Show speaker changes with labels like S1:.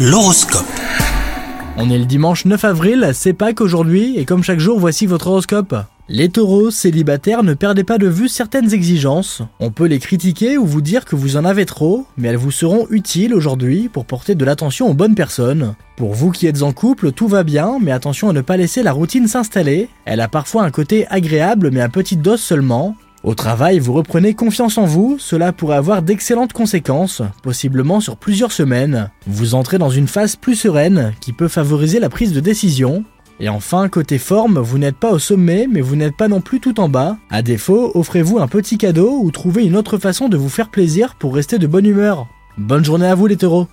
S1: L'horoscope.
S2: On est le dimanche 9 avril, c'est Pâques aujourd'hui, et comme chaque jour, voici votre horoscope. Les taureaux célibataires, ne perdez pas de vue certaines exigences. On peut les critiquer ou vous dire que vous en avez trop, mais elles vous seront utiles aujourd'hui pour porter de l'attention aux bonnes personnes. Pour vous qui êtes en couple, tout va bien, mais attention à ne pas laisser la routine s'installer. Elle a parfois un côté agréable, mais à petite dose seulement. Au travail, vous reprenez confiance en vous, cela pourrait avoir d'excellentes conséquences, possiblement sur plusieurs semaines. Vous entrez dans une phase plus sereine, qui peut favoriser la prise de décision. Et enfin, côté forme, vous n'êtes pas au sommet, mais vous n'êtes pas non plus tout en bas. À défaut, offrez-vous un petit cadeau ou trouvez une autre façon de vous faire plaisir pour rester de bonne humeur. Bonne journée à vous les taureaux